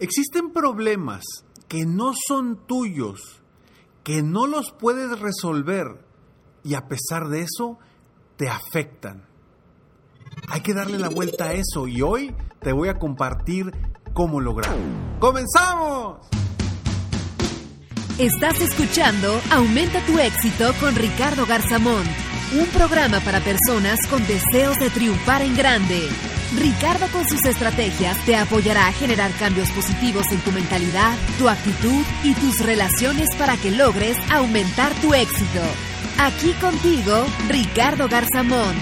Existen problemas que no son tuyos, que no los puedes resolver y a pesar de eso te afectan. Hay que darle la vuelta a eso y hoy te voy a compartir cómo lograrlo. ¡Comenzamos! Estás escuchando Aumenta tu éxito con Ricardo Garzamón, un programa para personas con deseos de triunfar en grande. Ricardo con sus estrategias te apoyará a generar cambios positivos en tu mentalidad, tu actitud y tus relaciones para que logres aumentar tu éxito. Aquí contigo, Ricardo Garzamón.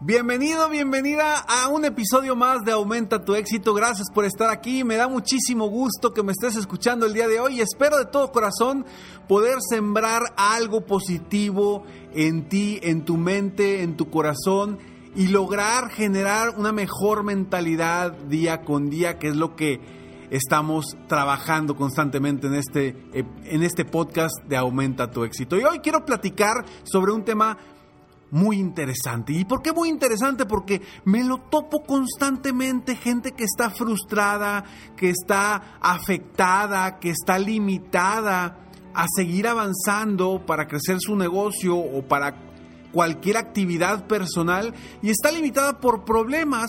Bienvenido, bienvenida a un episodio más de Aumenta tu éxito. Gracias por estar aquí. Me da muchísimo gusto que me estés escuchando el día de hoy y espero de todo corazón poder sembrar algo positivo en ti, en tu mente, en tu corazón y lograr generar una mejor mentalidad día con día, que es lo que estamos trabajando constantemente en este, en este podcast de Aumenta tu éxito. Y hoy quiero platicar sobre un tema muy interesante. ¿Y por qué muy interesante? Porque me lo topo constantemente, gente que está frustrada, que está afectada, que está limitada a seguir avanzando para crecer su negocio o para cualquier actividad personal y está limitada por problemas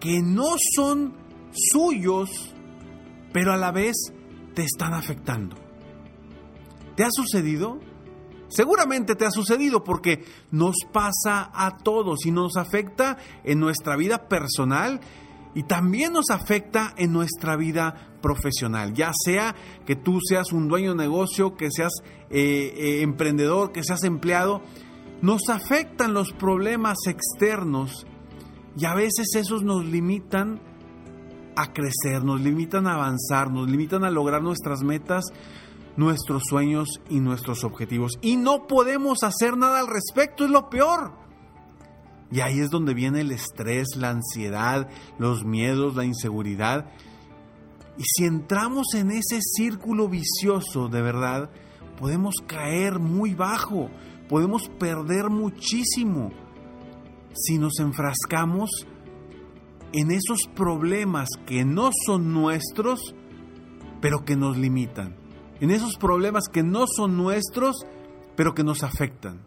que no son suyos, pero a la vez te están afectando. ¿Te ha sucedido? Seguramente te ha sucedido porque nos pasa a todos y nos afecta en nuestra vida personal y también nos afecta en nuestra vida profesional, ya sea que tú seas un dueño de negocio, que seas eh, eh, emprendedor, que seas empleado, nos afectan los problemas externos y a veces esos nos limitan a crecer, nos limitan a avanzar, nos limitan a lograr nuestras metas, nuestros sueños y nuestros objetivos. Y no podemos hacer nada al respecto, es lo peor. Y ahí es donde viene el estrés, la ansiedad, los miedos, la inseguridad. Y si entramos en ese círculo vicioso, de verdad, podemos caer muy bajo, podemos perder muchísimo si nos enfrascamos en esos problemas que no son nuestros, pero que nos limitan en esos problemas que no son nuestros, pero que nos afectan.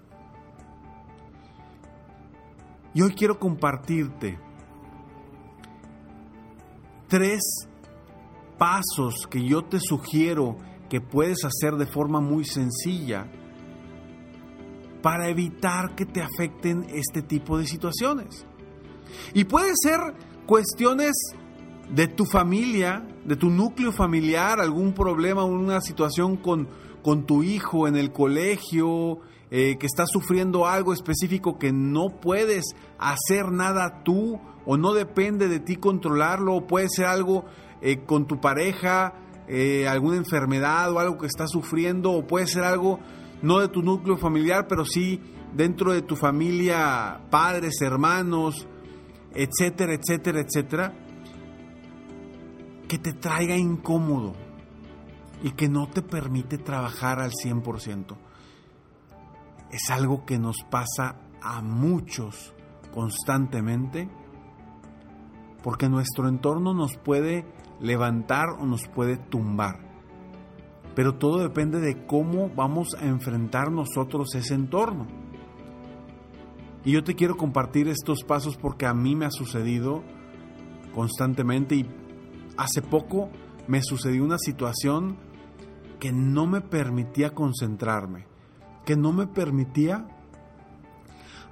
Y hoy quiero compartirte tres pasos que yo te sugiero que puedes hacer de forma muy sencilla para evitar que te afecten este tipo de situaciones. Y puede ser cuestiones de tu familia, de tu núcleo familiar, algún problema, una situación con, con tu hijo en el colegio, eh, que está sufriendo algo específico que no puedes hacer nada tú o no depende de ti controlarlo, o puede ser algo eh, con tu pareja, eh, alguna enfermedad o algo que está sufriendo, o puede ser algo no de tu núcleo familiar, pero sí dentro de tu familia, padres, hermanos, etcétera, etcétera, etcétera que te traiga incómodo y que no te permite trabajar al 100%. Es algo que nos pasa a muchos constantemente porque nuestro entorno nos puede levantar o nos puede tumbar. Pero todo depende de cómo vamos a enfrentar nosotros ese entorno. Y yo te quiero compartir estos pasos porque a mí me ha sucedido constantemente y hace poco me sucedió una situación que no me permitía concentrarme, que no me permitía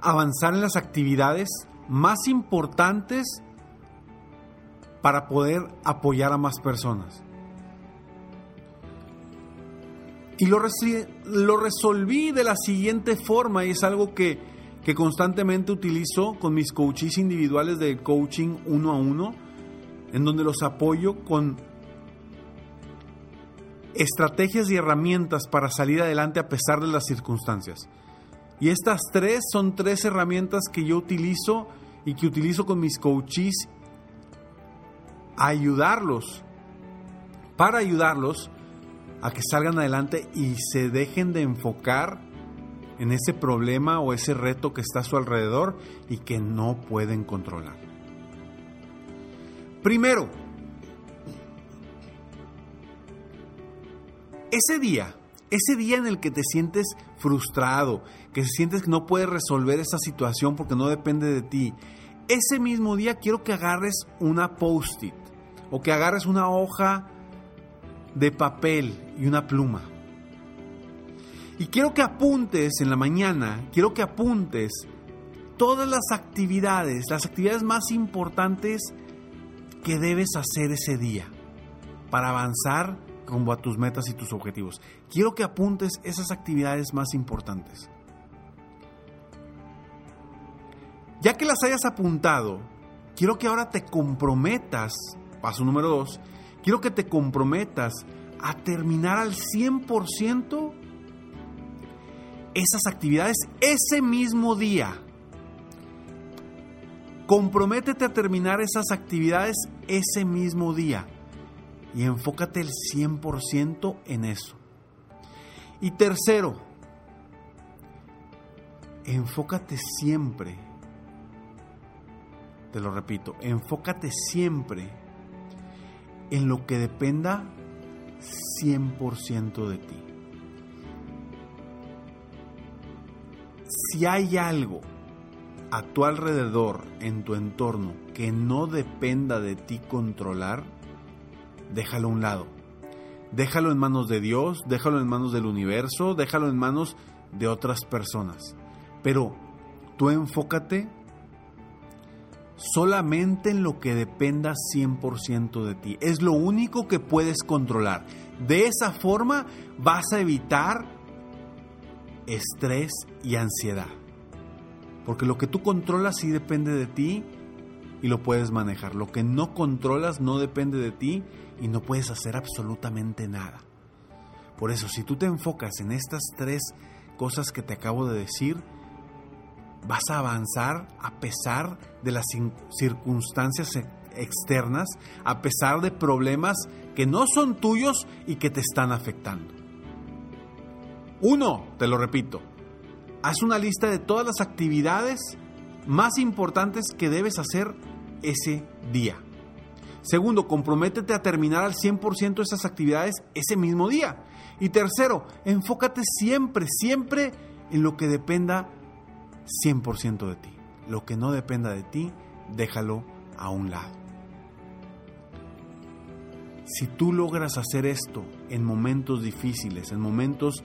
avanzar en las actividades más importantes para poder apoyar a más personas. Y lo, lo resolví de la siguiente forma y es algo que, constantemente utilizo con mis coaches individuales de coaching uno a uno, en donde los apoyo con estrategias y herramientas para salir adelante a pesar de las circunstancias. Y estas tres son tres herramientas que yo utilizo y que utilizo con mis coaches a ayudarlos, para ayudarlos a que salgan adelante y se dejen de enfocar en ese problema o ese reto que está a su alrededor y que no pueden controlar. Primero, ese día, ese día en el que te sientes frustrado, que sientes que no puedes resolver esa situación porque no depende de ti, ese mismo día quiero que agarres una post-it o que agarres una hoja de papel y una pluma. Y quiero que apuntes en la mañana, quiero que apuntes todas las actividades, las actividades más importantes que debes hacer ese día para avanzar rumbo a tus metas y tus objetivos. Quiero que apuntes esas actividades más importantes. Ya que las hayas apuntado, quiero que ahora te comprometas, paso número dos, quiero que te comprometas a terminar al 100% esas actividades ese mismo día. Comprométete a terminar esas actividades ese mismo día y enfócate el 100% en eso. Y tercero, enfócate siempre, te lo repito, enfócate siempre en lo que dependa 100% de ti. Si hay algo a tu alrededor, en tu entorno, que no dependa de ti controlar, déjalo a un lado. Déjalo en manos de Dios, déjalo en manos del universo, déjalo en manos de otras personas. Pero tú enfócate solamente en lo que dependa 100% de ti. Es lo único que puedes controlar. De esa forma vas a evitar estrés y ansiedad. Porque lo que tú controlas sí depende de ti y lo puedes manejar. Lo que no controlas no depende de ti y no puedes hacer absolutamente nada. Por eso, si tú te enfocas en estas tres cosas que te acabo de decir, vas a avanzar a pesar de las circunstancias e-, externas, a pesar de problemas que no son tuyos y que te están afectando. Uno, te lo repito, haz una lista de todas las actividades más importantes que debes hacer ese día. Segundo, comprométete a terminar al 100% esas actividades ese mismo día. Y tercero, enfócate siempre, siempre en lo que dependa 100% de ti. Lo que no dependa de ti, déjalo a un lado. Si tú logras hacer esto en momentos difíciles, en momentos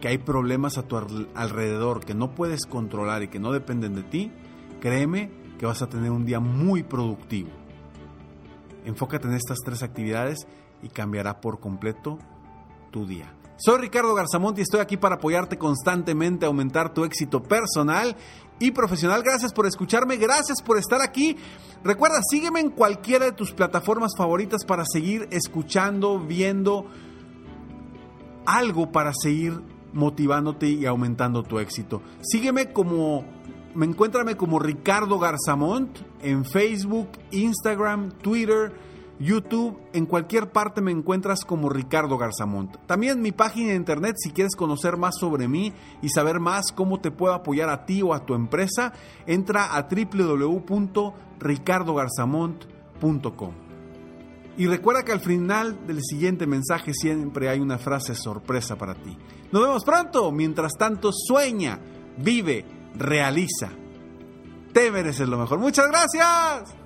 que hay problemas a tu alrededor que no puedes controlar y que no dependen de ti, créeme que vas a tener un día muy productivo. Enfócate en estas tres actividades y cambiará por completo tu día. Soy Ricardo Garzamont y estoy aquí para apoyarte constantemente a aumentar tu éxito personal y profesional. Gracias por escucharme, gracias por estar aquí. Recuerda, sígueme en cualquiera de tus plataformas favoritas para seguir escuchando, viendo algo para seguir motivándote y aumentando tu éxito. Sígueme como me como Ricardo Garzamont en Facebook, Instagram, Twitter, YouTube, en cualquier parte me encuentras como Ricardo Garzamont. También mi página de internet si quieres conocer más sobre mí y saber más cómo te puedo apoyar a ti o a tu empresa, entra a www.ricardogarzamont.com. Y recuerda que al final del siguiente mensaje siempre hay una frase sorpresa para ti. Nos vemos pronto. Mientras tanto, sueña, vive, realiza. Te mereces lo mejor. Muchas gracias.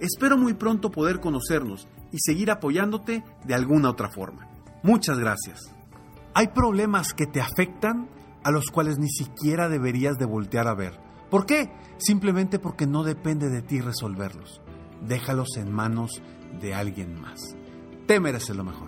Espero muy pronto poder conocernos y seguir apoyándote de alguna otra forma. Muchas gracias. Hay problemas que te afectan a los cuales ni siquiera deberías de voltear a ver. ¿Por qué? Simplemente porque no depende de ti resolverlos. Déjalos en manos de alguien más. Te mereces lo mejor.